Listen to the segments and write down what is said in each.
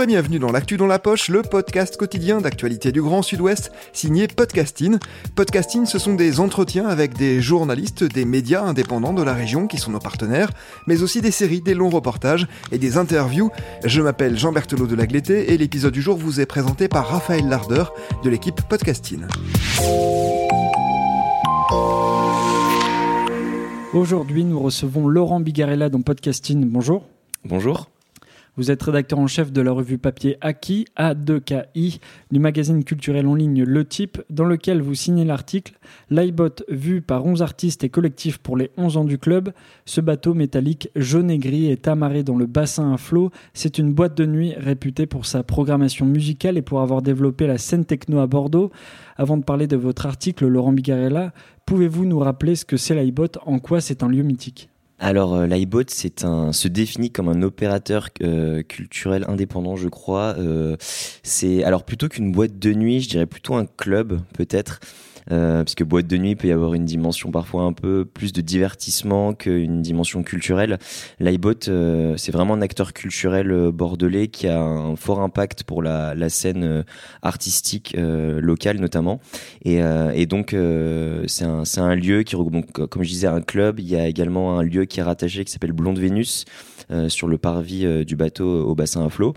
Bonjour et bienvenue dans l'actu dans la poche, le podcast quotidien d'actualité du Grand Sud-Ouest, signé Podcasting. Podcasting, ce sont des entretiens avec des journalistes, des médias indépendants de la région qui sont nos partenaires, mais aussi des séries, des longs reportages et des interviews. Je m'appelle Jean Berthelot de Lagleté et l'épisode du jour vous est présenté par Raphaël Larder de l'équipe Podcasting. Aujourd'hui, nous recevons Laurent Bigarella dans Podcasting. Bonjour. Bonjour. Vous êtes rédacteur en chef de la revue papier Aki, A2KI, du magazine culturel en ligne Le Type, dans lequel vous signez l'article L'iBot vu par 11 artistes et collectifs pour les 11 ans du club. Ce bateau métallique jaune et gris est amarré dans le bassin à flot. C'est une boîte de nuit réputée pour sa programmation musicale et pour avoir développé la scène techno à Bordeaux. Avant de parler de votre article, Laurent Bigarella, pouvez-vous nous rappeler ce que c'est l'iBot En quoi c'est un lieu mythique? Alors euh, l'iBot se définit comme un opérateur euh, culturel indépendant, je crois. Euh, c'est alors plutôt qu'une boîte de nuit, je dirais plutôt un club peut-être. Euh, puisque boîte de nuit peut y avoir une dimension parfois un peu plus de divertissement qu'une dimension culturelle. l'iBot, euh, c'est vraiment un acteur culturel euh, bordelais qui a un fort impact pour la, la scène euh, artistique locale notamment. Et, et donc c'est un, un lieu qui donc, comme je disais un club. Il y a également un lieu qui est rattaché qui s'appelle Blonde Vénus. Sur le parvis du bateau au bassin à flot.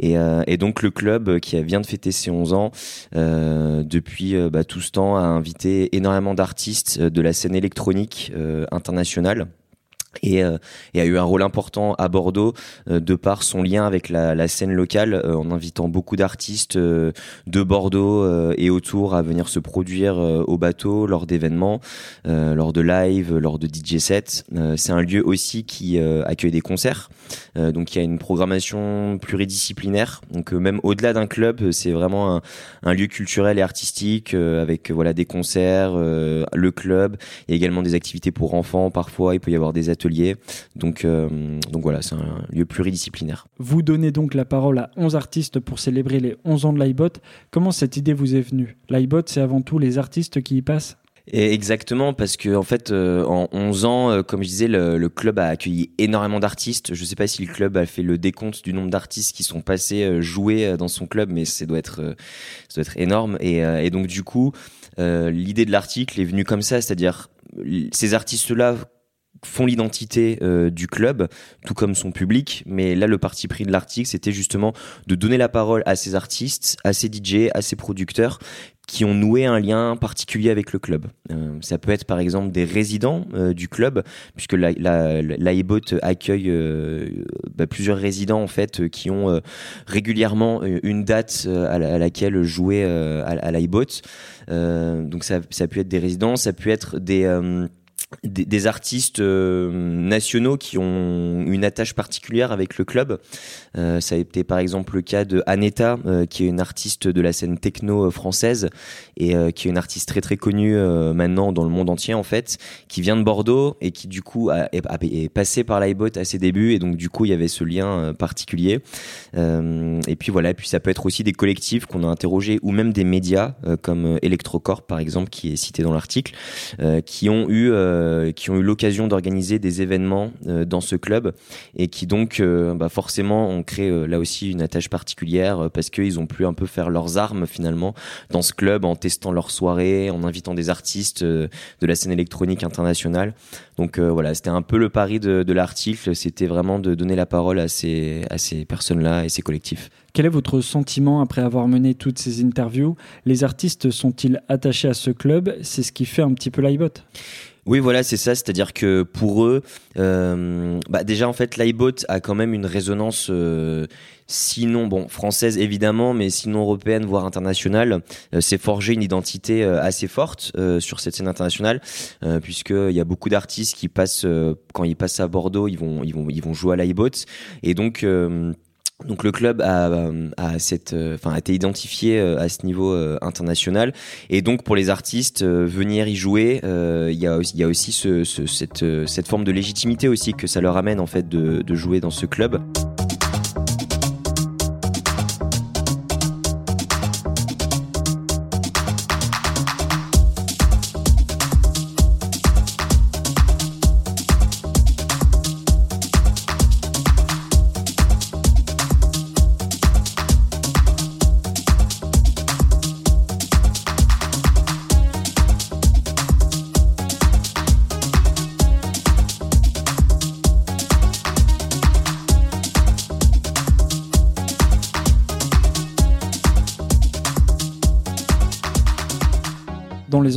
Et, et, donc le club qui vient de fêter ses 11 ans depuis bah, tout ce temps a invité énormément d'artistes euh, de la scène électronique euh, internationale. Et, euh, et, a eu un rôle important à Bordeaux euh, de par son lien avec la, scène locale euh, en invitant beaucoup d'artistes de Bordeaux et autour à venir se produire au bateau lors d'événements, lors de live, lors de DJ sets. c'est un lieu aussi qui accueille des concerts, donc il y a une programmation pluridisciplinaire. Donc même au-delà d'un club, c'est vraiment un, lieu culturel et artistique avec voilà des concerts, le club, et également des activités pour enfants. Parfois, il peut y avoir des ateliers donc, euh, donc voilà, c'est un lieu pluridisciplinaire. Vous donnez donc la parole à 11 artistes pour célébrer les 11 ans de l'iBot. Comment cette idée vous est venue? L'iBot, c'est avant tout les artistes qui y passent? Et exactement, parce que en fait, euh, en 11 ans, euh, comme je disais, le, club a accueilli énormément d'artistes. Je sais pas si le club a fait le décompte du nombre d'artistes qui sont passés jouer dans son club, mais ça doit être, ça doit être énorme. Et, et donc du coup, l'idée de l'article est venue comme ça, c'est-à-dire ces artistes-là font l'identité euh, du club, tout comme son public. Mais là, le parti pris de l'article, c'était justement de donner la parole à ces artistes, à ces DJ, à ces producteurs qui ont noué un lien particulier avec le club. Euh, ça peut être par exemple des résidents euh, du club, puisque la, accueille bah, plusieurs résidents en fait qui ont régulièrement une date à, laquelle jouer à, à donc ça, ça peut être des résidents, ça peut être des des, artistes euh, nationaux qui ont une attache particulière avec le club. Euh, ça a été par exemple le cas de Aneta, euh, qui est une artiste de la scène techno française et qui est une artiste très très connue maintenant dans le monde entier en fait, qui vient de Bordeaux et qui du coup a, est, est, passé par l'iBot à ses débuts et donc du coup il y avait ce lien particulier. et puis voilà, puis ça peut être aussi des collectifs qu'on a interrogés ou même des médias comme Electrocorp par exemple qui est cité dans l'article, qui ont eu euh, qui ont eu l'occasion d'organiser des événements euh, dans ce club et qui donc euh, bah forcément ont créé là aussi une attache particulière parce qu'ils ont pu un peu faire leurs armes finalement dans ce club en testant leurs soirées, en invitant des artistes de la scène électronique internationale. Donc voilà, c'était un peu le pari de, de l'article, c'était vraiment de donner la parole à ces, à ces personnes-là et ces collectifs. Quel est votre sentiment après avoir mené toutes ces interviews? Les artistes sont-ils attachés à ce club? C'est ce qui fait un petit peu l'iBot Oui, voilà, c'est ça. C'est-à-dire que pour eux, euh, bah déjà en fait, l'iBot a quand même une résonance, euh, sinon bon française évidemment, mais sinon européenne voire internationale. Euh, c'est forgé une identité euh, assez forte sur cette scène internationale, puisque il y a beaucoup d'artistes qui passent quand ils passent à Bordeaux, ils vont ils vont ils vont jouer à l'iBot, et donc donc le club a, enfin a été identifié à ce niveau international et donc pour les artistes venir y jouer, il y a aussi ce, ce, cette forme de légitimité aussi que ça leur amène en fait de jouer dans ce club.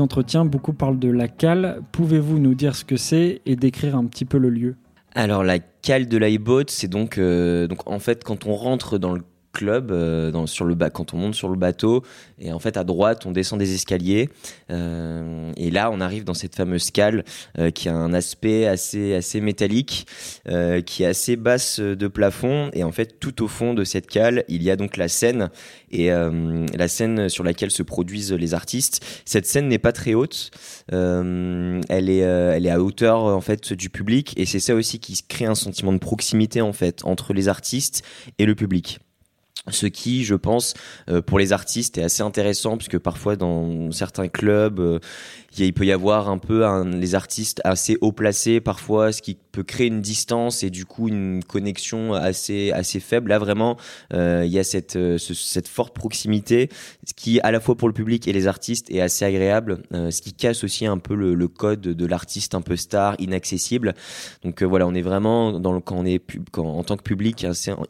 Entretiens, beaucoup parlent de la cale. Pouvez-vous nous dire ce que c'est et décrire un petit peu le lieu? Alors la cale de l'iBoat, c'est donc, euh, donc en fait quand on rentre dans le club euh, sur le bas quand on monte sur le bateau et en fait à droite on descend des escaliers euh, et là on arrive dans cette fameuse cale euh, qui a un aspect assez assez métallique qui est assez basse de plafond et en fait tout au fond de cette cale il y a donc la scène et la scène sur laquelle se produisent les artistes. Cette scène n'est pas très haute elle est elle est à hauteur en fait du public et c'est ça aussi qui crée un sentiment de proximité en fait entre les artistes et le public ce qui, je pense, euh, pour les artistes est assez intéressant puisque parfois dans certains clubs, euh, il peut y avoir un peu les artistes assez haut placés parfois, ce qui peut créer une distance et du coup une connexion assez assez faible. Là vraiment, euh, il y a cette euh, cette forte proximité, ce qui à la fois pour le public et les artistes est assez agréable, euh, ce qui casse aussi un peu le, code de l'artiste un peu star, inaccessible. Donc voilà, on est vraiment dans le, quand on est en tant que public assez en,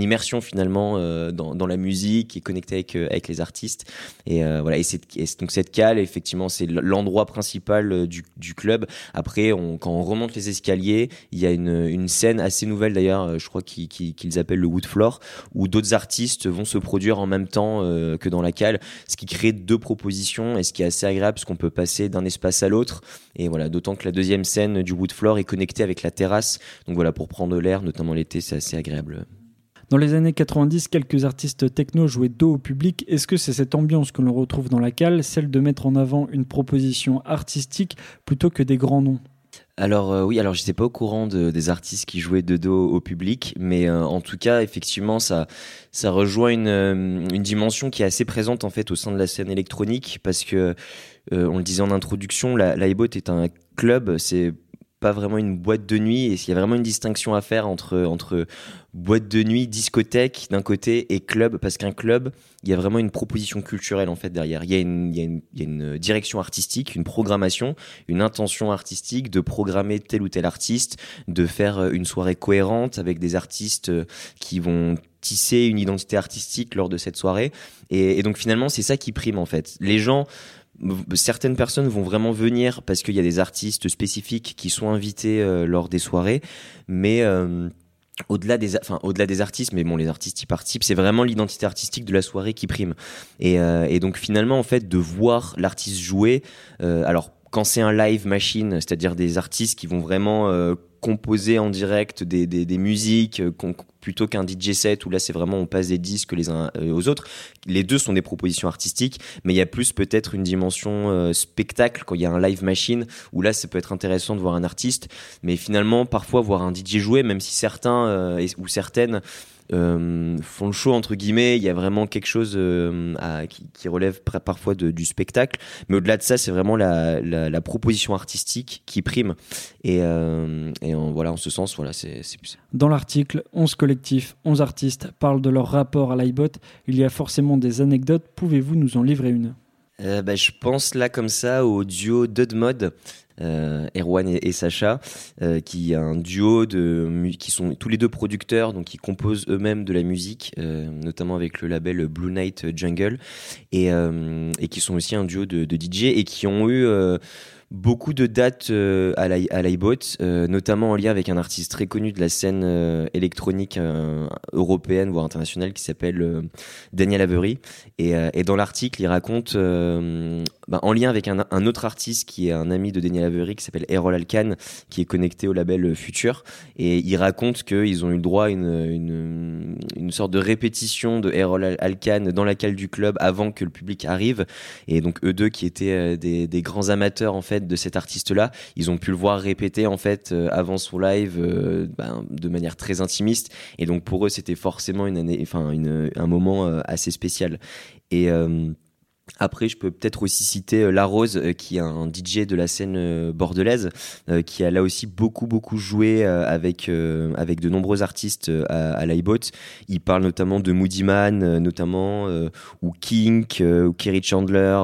immersion finalement dans, la musique et connecté avec avec les artistes. Et voilà, et donc cette cale effectivement c'est l'endroit principal euh, du, club. Après, quand on remonte les escaliers, il y a une, scène assez nouvelle d'ailleurs, euh, je crois qu'ils qu appellent le wood floor, où d'autres artistes vont se produire en même temps euh, que dans la cale, ce qui crée deux propositions et ce qui est assez agréable parce qu'on peut passer d'un espace à l'autre. Et voilà, d'autant que la deuxième scène du wood floor est connectée avec la terrasse. Donc voilà, pour prendre l'air, notamment l'été, c'est assez agréable. Dans les années 90, quelques artistes techno jouaient dos au public. Est-ce que c'est cette ambiance que l'on retrouve dans la cale, celle de mettre en avant une proposition artistique plutôt que des grands noms? Alors euh, oui, alors j'étais pas au courant de, des artistes qui jouaient de dos au public, mais euh, en tout cas effectivement ça ça rejoint une, euh, une dimension qui est assez présente en fait au sein de la scène électronique parce que on le disait en introduction, la, la est un club, c'est pas vraiment une boîte de nuit et s'il y a vraiment une distinction à faire entre entre boîte de nuit, discothèque d'un côté et club parce qu'un club, il y a vraiment une proposition culturelle en fait derrière. Il y a une il y a une, direction artistique, une programmation, une intention artistique de programmer tel ou tel artiste, de faire une soirée cohérente avec des artistes qui vont tisser une identité artistique lors de cette soirée et donc finalement c'est ça qui prime en fait. Les gens certaines personnes vont vraiment venir parce qu'il y a des artistes spécifiques qui sont invités euh, lors des soirées, mais euh, au-delà des, enfin, au-delà des artistes, mais bon, les artistes y participent, c'est vraiment l'identité artistique de la soirée qui prime. Et, euh, donc finalement, en fait, de voir l'artiste jouer, alors quand c'est un live machine, c'est-à-dire des artistes qui vont vraiment composer en direct des, des, musiques euh, plutôt qu'un DJ set où là c'est vraiment on passe des disques les uns euh, aux autres. Les deux sont des propositions artistiques, mais il y a plus peut-être une dimension euh, spectacle quand il y a un live machine où là ça peut être intéressant de voir un artiste, mais finalement parfois voir un DJ jouer, même si certains ou certaines euh, font le show entre guillemets. Il y a vraiment quelque chose euh, qui, relève parfois du spectacle, mais au-delà de ça, c'est vraiment la, proposition artistique qui prime. Et, euh, en, voilà, en ce sens, voilà, c'est. Dans l'article, 11 collectifs, 11 artistes parlent de leur rapport à l'iBot. Il y a forcément des anecdotes. Pouvez-vous nous en livrer une? Euh, bah, je pense là comme ça au duo Dudmod Erwan et, Sacha, qui est un duo de qui sont tous les deux producteurs, donc qui composent eux-mêmes de la musique, notamment avec le label Blue Night Jungle, et, qui sont aussi un duo de DJ et qui ont eu beaucoup de dates euh, à l'iBot, euh, notamment en lien avec un artiste très connu de la scène euh, électronique européenne, voire internationale, qui s'appelle Daniel Avery. Et, et dans l'article, il raconte, bah, en lien avec un, autre artiste qui est un ami de Daniel Avery, qui s'appelle Errol Alkan, qui est connecté au label Future. Et il raconte qu'ils ont eu le droit à une, sorte de répétition de Errol Alkan dans la cale du club avant que le public arrive. Et donc eux deux qui étaient des, des grands amateurs en fait de cet artiste-là. Ils ont pu le voir répéter en fait euh, avant son live euh, ben, de manière très intimiste. Et donc pour eux, c'était forcément une année, enfin un moment euh, assez spécial. Et après, je peux peut-être aussi citer euh, La Rose, euh, qui est un DJ de la scène euh, bordelaise, qui a là aussi beaucoup beaucoup joué avec avec de nombreux artistes à, à. Il parle notamment de Moody Man, notamment ou Kink, ou Kerry Chandler,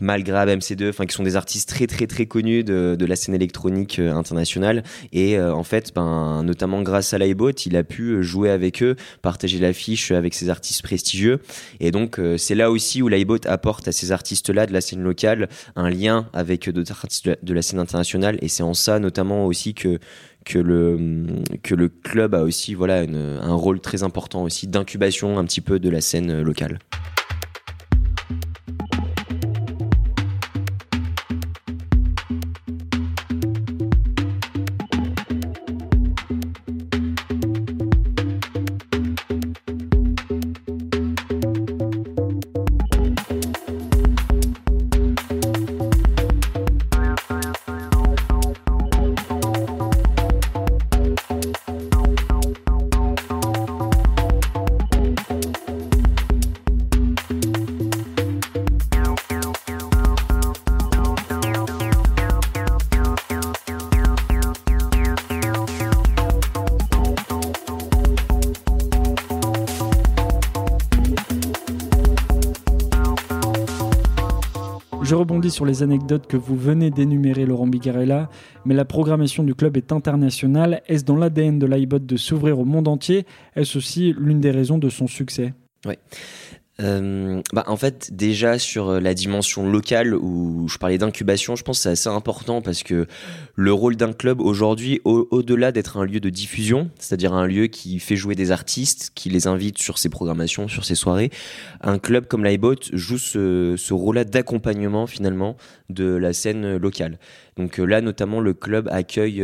Malgrab, MC2, enfin qui sont des artistes très très très connus de, de la scène électronique internationale. Et en fait, ben notamment grâce à l'iBot, il a pu jouer avec eux, partager l'affiche avec ces artistes prestigieux. Et donc c'est là aussi où l'iBot apporte à ces artistes-là de la scène locale un lien avec d'autres artistes de la scène internationale. Et c'est en ça notamment aussi que le que le club a aussi voilà un rôle très important aussi d'incubation un petit peu de la scène locale. Sur les anecdotes que vous venez d'énumérer, Laurent Bigarella, mais la programmation du club est internationale. Est-ce dans l'ADN de l'iBot de s'ouvrir au monde entier? Est-ce aussi l'une des raisons de son succès? Euh, bah, en fait, déjà sur euh, la dimension locale où je parlais d'incubation, je pense que c'est assez important parce que le rôle d'un club aujourd'hui, au-delà d'être un lieu de diffusion, c'est-à-dire un lieu qui fait jouer des artistes, qui les invite sur ses programmations, sur ses soirées, un club comme l'iBot joue ce, ce rôle-là d'accompagnement finalement de la scène locale. Donc euh, là, notamment, le club accueille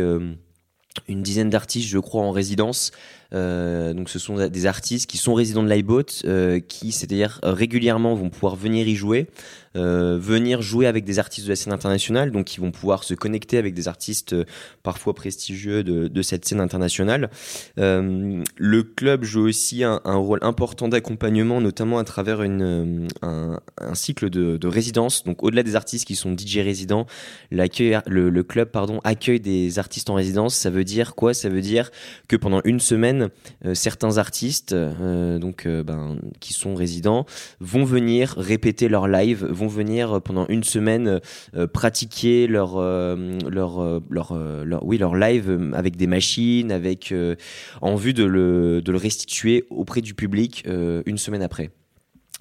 une dizaine d'artistes, je crois, en résidence euh, donc ce sont des artistes qui sont résidents de l'iBot, euh, qui c'est-à-dire régulièrement vont pouvoir venir y jouer, euh, venir jouer avec des artistes de la scène internationale, donc ils vont pouvoir se connecter avec des artistes parfois prestigieux de, cette scène internationale. le club joue aussi un, rôle important d'accompagnement, notamment à travers un, cycle de, de résidence. Donc au-delà des artistes qui sont DJ résidents, le, le club pardon accueille des artistes en résidence. Ça veut dire quoi? Ça veut dire que pendant une semaine euh, certains artistes, euh, donc euh, ben, qui sont résidents, vont venir répéter leur live, vont venir pendant une semaine pratiquer leur oui leur live avec des machines, en vue de le restituer auprès du public une semaine après.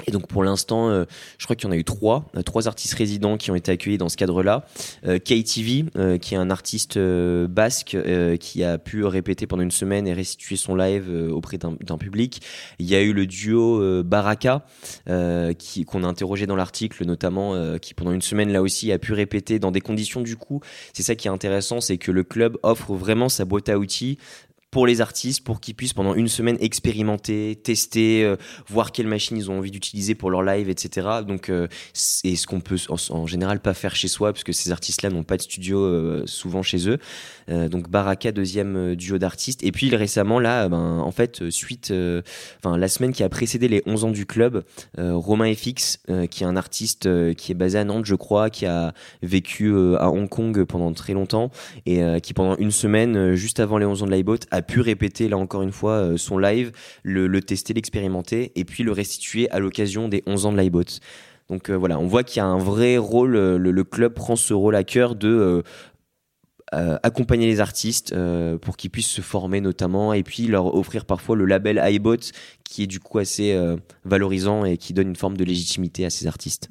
Et donc pour l'instant, euh, je crois qu'il y en a eu trois, euh, trois artistes résidents qui ont été accueillis dans ce cadre-là. Euh, KTV, qui est un artiste basque qui a pu répéter pendant une semaine et restituer son live auprès d'un public. Il y a eu le duo Baraka, qu'on a interrogé dans l'article notamment, qui pendant une semaine là aussi a pu répéter dans des conditions du coup. C'est ça qui est intéressant, c'est que le club offre vraiment sa boîte à outils pour les artistes, pour qu'ils puissent pendant une semaine expérimenter, tester, euh, voir quelles machines ils ont envie d'utiliser pour leur live, etc. Donc, euh, c'est ce qu'on peut en, général pas faire chez soi, parce que ces artistes-là n'ont pas de studio euh, souvent chez eux. donc Baraka, deuxième duo d'artistes. Et puis récemment, là, ben, en fait, suite, enfin la semaine qui a précédé les 11 ans du club, Romain FX, qui est un artiste qui est basé à Nantes, je crois, qui a vécu à Hong Kong pendant très longtemps et qui pendant une semaine, juste avant les 11 ans de l'iBot, pu répéter là encore une fois euh, son live, le, tester, l'expérimenter et puis le restituer à l'occasion des 11 ans de l'iBot. Donc voilà, on voit qu'il y a un vrai rôle, le, club prend ce rôle à cœur de accompagner les artistes pour qu'ils puissent se former notamment et puis leur offrir parfois le label iBot qui est du coup assez valorisant et qui donne une forme de légitimité à ces artistes.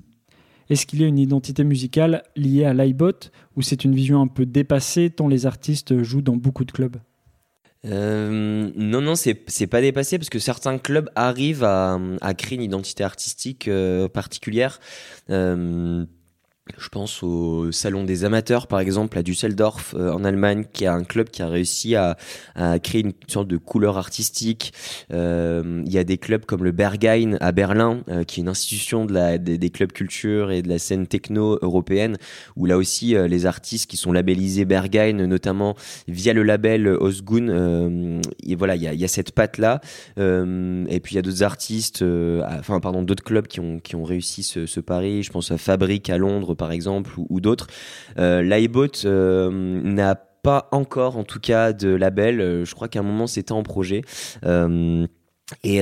Est-ce qu'il y a une identité musicale liée à l'iBot ou c'est une vision un peu dépassée tant les artistes jouent dans beaucoup de clubs? Euh, non, non, c'est pas dépassé parce que certains clubs arrivent à, créer une identité artistique euh, particulière. Euh, je pense au Salon des amateurs, par exemple, à Düsseldorf, euh, en Allemagne, qui a un club qui a réussi à, créer une sorte de couleur artistique. Euh, il y a des clubs comme le Berghain à Berlin, euh, qui est une institution de la, des, clubs culture et de la scène techno européenne, où là aussi, les artistes qui sont labellisés Berghain, notamment via le label Osgun, et voilà, il y a, y a, cette patte-là. et puis, il y a d'autres artistes, enfin, pardon, d'autres clubs qui ont, qui ont réussi ce, ce pari. Je pense à Fabrique à Londres, par exemple, ou, d'autres. Euh, L'iBot euh, n'a pas encore, en tout cas, de label. Euh, je crois qu'à un moment, c'était en projet. Et,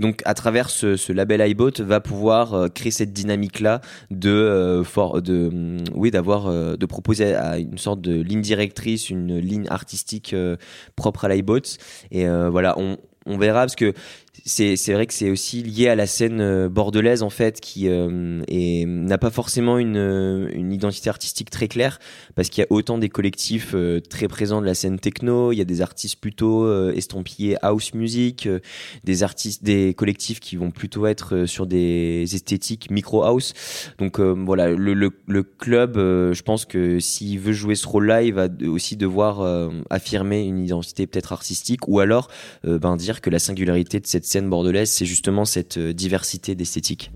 donc à travers ce, label iBot va pouvoir créer cette dynamique là de de mm, oui d'avoir de proposer à une sorte de ligne directrice une ligne artistique propre à l'iBot et voilà on on verra parce que c'est vrai que c'est aussi lié à la scène euh, bordelaise en fait qui euh, n'a pas forcément une, euh, une, identité artistique très claire parce qu'il y a autant des collectifs euh, très présents de la scène techno, il y a des artistes plutôt estampillés house music, des artistes des collectifs qui vont plutôt être sur des esthétiques micro house. Donc voilà, le, le, le club, je pense que s'il veut jouer ce rôle-là, il va aussi devoir affirmer une identité peut-être artistique ou alors ben dire que la singularité de cette scène bordelaise, c'est justement cette euh, diversité d'esthétique.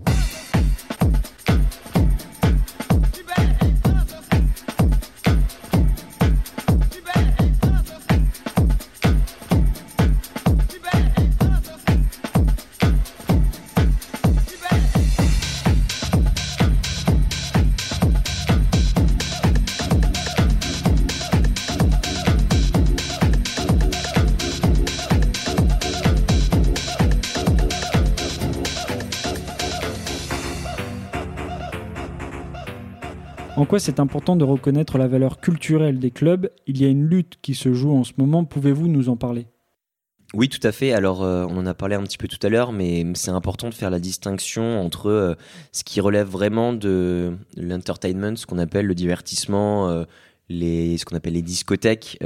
Pourquoi c'est important de reconnaître la valeur culturelle des clubs? Il y a une lutte qui se joue en ce moment. Pouvez-vous nous en parler? Oui, tout à fait. Alors, euh, on en a parlé un petit peu tout à l'heure, mais c'est important de faire la distinction entre euh, ce qui relève vraiment de l'entertainment, ce qu'on appelle le divertissement, euh, les, ce qu'on appelle les discothèques,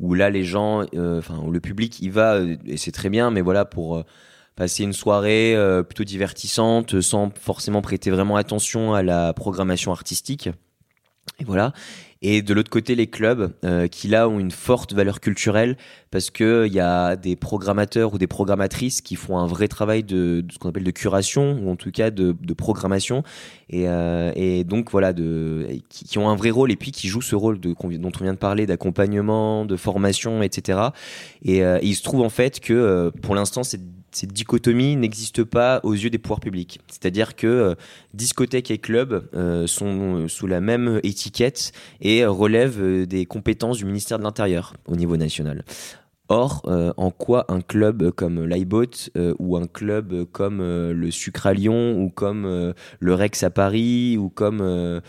où là, les gens, enfin, le public y va, et c'est très bien, mais voilà, pour passer une soirée euh, plutôt divertissante sans forcément prêter vraiment attention à la programmation artistique. Et voilà. Et de l'autre côté, les clubs euh, qui là ont une forte valeur culturelle parce que il y a des programmateurs ou des programmatrices qui font un vrai travail de, ce qu'on appelle de curation ou en tout cas de, programmation et, euh, et, donc voilà de qui, ont un vrai rôle et puis qui jouent ce rôle de dont on vient de parler d'accompagnement, de formation, etc. Et, et, il se trouve en fait que pour l'instant c'est cette dichotomie n'existe pas aux yeux des pouvoirs publics. C'est-à-dire que euh, discothèques et clubs euh, sont sous la même étiquette et relèvent euh, des compétences du ministère de l'Intérieur au niveau national. Or, en quoi un club comme l'iBot ou un club comme le Sucre Lyon ou comme le Rex à Paris ou comme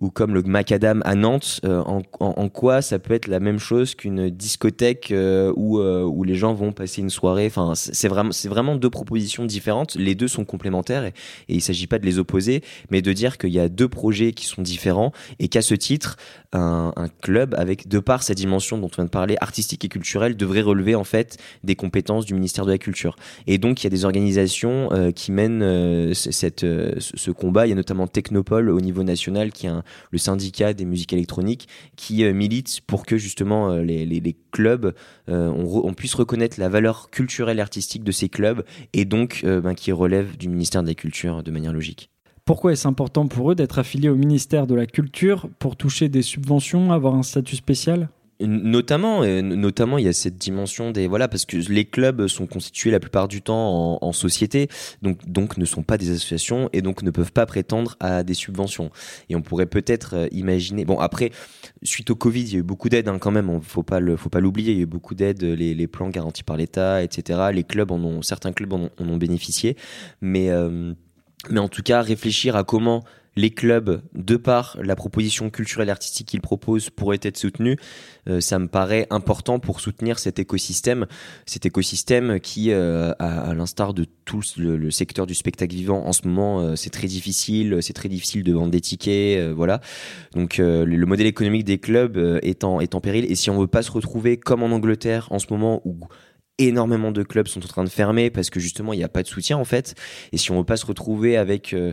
ou comme le Macadam à Nantes, euh, en, quoi ça peut être la même chose qu'une discothèque euh, où, euh, où les gens vont passer une soirée? Enfin, c'est vraiment, vraiment deux propositions différentes. Les deux sont complémentaires et, il ne s'agit pas de les opposer, mais de dire qu'il y a deux projets qui sont différents et qu'à ce titre, un, club avec de par sa dimension dont on vient de parler, artistique et culturelle, devrait relever en fait des compétences du ministère de la Culture. Et donc il y a des organisations qui mènent cette, ce combat. Il y a notamment Technopole au niveau national qui est le syndicat des musiques électroniques qui euh, milite pour que justement euh, les, clubs, euh, on, puisse reconnaître la valeur culturelle et artistique de ces clubs et donc ben, qui relèvent du ministère de la Culture de manière logique. Pourquoi est-ce important pour eux d'être affiliés au ministère de la Culture pour toucher des subventions, avoir un statut spécial? Notamment, notamment, il y a cette dimension des voilà parce que les clubs sont constitués la plupart du temps en, société, donc donc ne sont pas des associations et donc ne peuvent pas prétendre à des subventions. Et on pourrait peut-être euh, imaginer. Bon après, suite au Covid, il y a eu beaucoup d'aides hein, quand même. On faut pas le faut pas l'oublier. Il y a eu beaucoup d'aides, les, les, plans garantis par l'État, etc. Les clubs en ont certains clubs en ont, bénéficié, mais euh, mais en tout cas réfléchir à comment les clubs, de par la proposition culturelle et artistique qu'ils proposent, pourraient être soutenus. Euh, ça me paraît important pour soutenir cet écosystème, cet écosystème qui, euh, à, l'instar de tout le, secteur du spectacle vivant, en ce moment, euh, c'est très difficile, c'est très difficile de vendre des tickets, voilà. Donc le modèle économique des clubs est en, péril. Et si on veut pas se retrouver comme en Angleterre en ce moment où énormément de clubs sont en train de fermer parce que justement il n'y a pas de soutien en fait. Et si on veut pas se retrouver avec euh,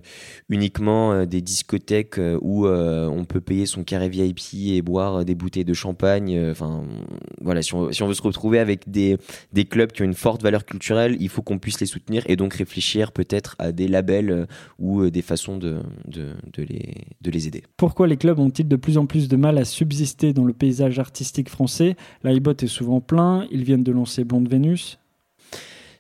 uniquement euh, des discothèques euh, où on peut payer son carré VIP et boire des bouteilles de champagne, enfin voilà, si on, veut se retrouver avec des, des clubs qui ont une forte valeur culturelle, il faut qu'on puisse les soutenir et donc réfléchir peut-être à des labels ou des façons de, de, les, de les aider. Pourquoi les clubs ont-ils de plus en plus de mal à subsister dans le paysage artistique français? L'iBot est souvent plein, ils viennent de lancer Blonde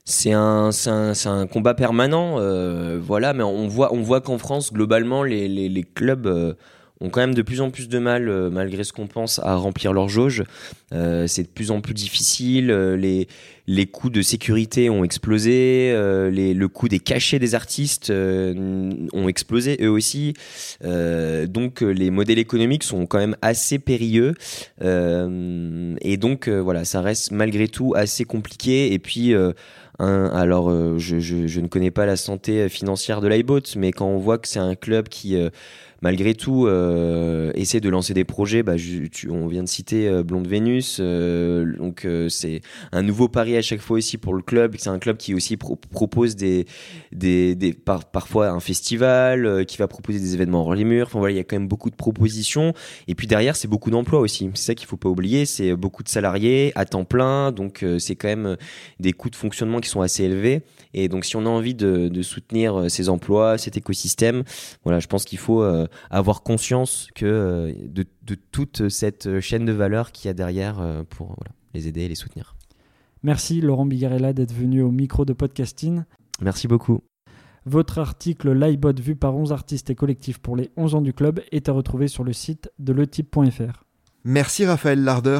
c'est un, combat permanent, euh, voilà. Mais on voit, qu'en France, globalement, les clubs euh, ont quand même de plus en plus de mal, euh, malgré ce qu'on pense, à remplir leur jauge. Euh, c'est de plus en plus difficile. Euh, les, les coûts de sécurité ont explosé. les, le coût des cachets des artistes ont explosé eux aussi. donc les modèles économiques sont quand même assez périlleux. et donc voilà, ça reste malgré tout assez compliqué. Et puis alors, je, je, ne connais pas la santé financière de l'iBot, mais quand on voit que c'est un club qui malgré tout euh, essayer de lancer des projets. Bah, on vient de citer euh, Blonde Vénus, euh, donc c'est un nouveau pari à chaque fois aussi pour le club. C'est un club qui aussi propose des, parfois un festival, qui va proposer des événements hors les murs. Enfin voilà, il y a quand même beaucoup de propositions. Et puis derrière, c'est beaucoup d'emplois aussi. C'est ça qu'il faut pas oublier. C'est beaucoup de salariés à temps plein, donc c'est quand même des coûts de fonctionnement qui sont assez élevés. Et donc si on a envie de, de soutenir ces emplois, cet écosystème, voilà, je pense qu'il faut avoir conscience que euh, de, toute cette chaîne de valeur qu'il y a derrière euh, pour les aider et les soutenir. Merci Laurent Bigarella d'être venu au micro de podcasting. Merci beaucoup. Votre article l'iBot vu par 11 artistes et collectifs pour les 11 ans du club est à retrouver sur le site de letype.fr. Merci Raphaël Larder.